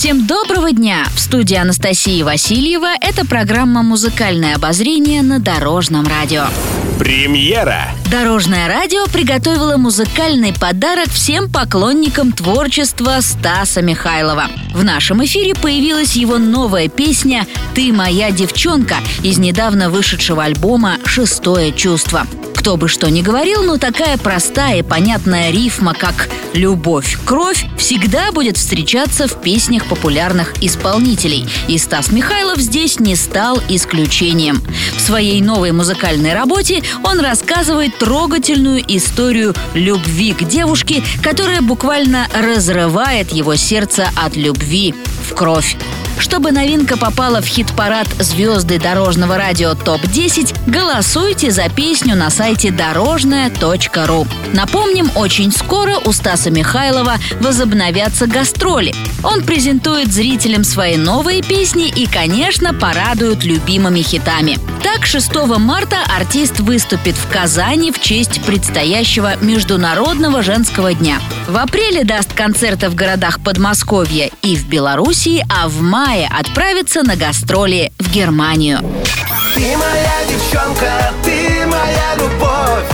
Всем доброго дня! В студии Анастасии Васильева это программа «Музыкальное обозрение» на Дорожном радио. Премьера! Дорожное радио приготовило музыкальный подарок всем поклонникам творчества Стаса Михайлова. В нашем эфире появилась его новая песня «Ты моя девчонка» из недавно вышедшего альбома «Шестое чувство». Кто бы что ни говорил, но такая простая и понятная рифма, как «любовь, кровь» всегда будет встречаться в песнях популярных исполнителей. И Стас Михайлов здесь не стал исключением. В своей новой музыкальной работе он рассказывает трогательную историю любви к девушке, которая буквально разрывает его сердце от любви в кровь. Чтобы новинка попала в хит-парад «Звезды дорожного радио ТОП-10», голосуйте за песню на сайте дорожная.ру. Напомним, очень скоро у Стаса Михайлова возобновятся гастроли. Он презентует зрителям свои новые песни и, конечно, порадует любимыми хитами. Так, 6 марта артист выступит в Казани в честь предстоящего Международного женского дня. В апреле даст концерты в городах Подмосковья и в Белоруссии, а в мае отправится на гастроли в Германию. Ты моя девчонка, ты моя любовь,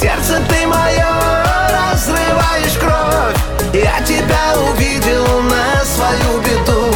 сердце ты мое, разрываешь кровь. Я тебя увидел на свою беду,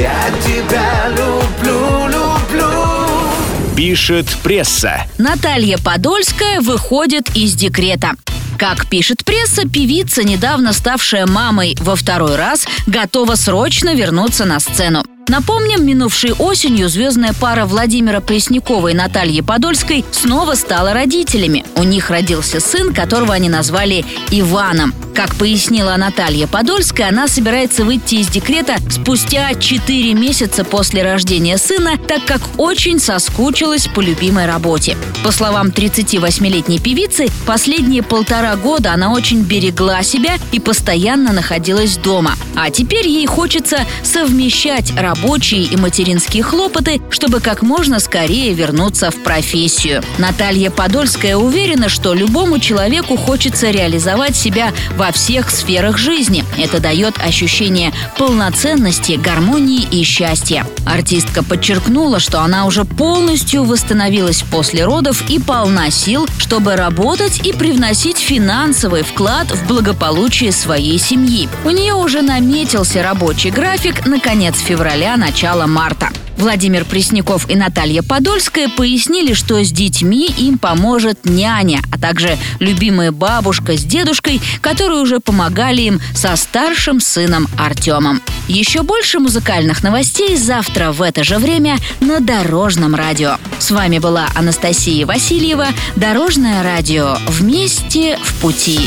я тебя люблю, люблю. Пишет пресса. Наталья Подольская выходит из декрета. Как пишет пресса, певица, недавно ставшая мамой во второй раз, готова срочно вернуться на сцену. Напомним, минувшей осенью звездная пара Владимира Преснякова и Натальи Подольской снова стала родителями. У них родился сын, которого они назвали Иваном. Как пояснила Наталья Подольская, она собирается выйти из декрета спустя 4 месяца после рождения сына, так как очень соскучилась по любимой работе. По словам 38-летней певицы, последние полтора года она очень берегла себя и постоянно находилась дома. А теперь ей хочется совмещать рабочие и материнские хлопоты, чтобы как можно скорее вернуться в профессию. Наталья Подольская уверена, что любому человеку хочется реализовать себя во всех сферах жизни. Это дает ощущение полноценности, гармонии и счастья. Артистка подчеркнула, что она уже полностью восстановилась после родов и полна сил, чтобы работать и привносить финансовый вклад в благополучие своей семьи. У нее уже наметился рабочий график на конец февраля, начало марта. Владимир Пресняков и Наталья Подольская пояснили, что с детьми им поможет няня, а также любимая бабушка с дедушкой, которые уже помогали им со старшим сыном Артемом. Еще больше музыкальных новостей завтра в это же время на Дорожном радио. С вами была Анастасия Васильева. Дорожное радио. Вместе в пути.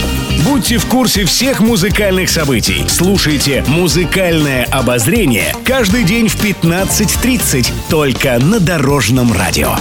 Будьте в курсе всех музыкальных событий. Слушайте «Музыкальное обозрение» каждый день в 15.30 только на Дорожном радио.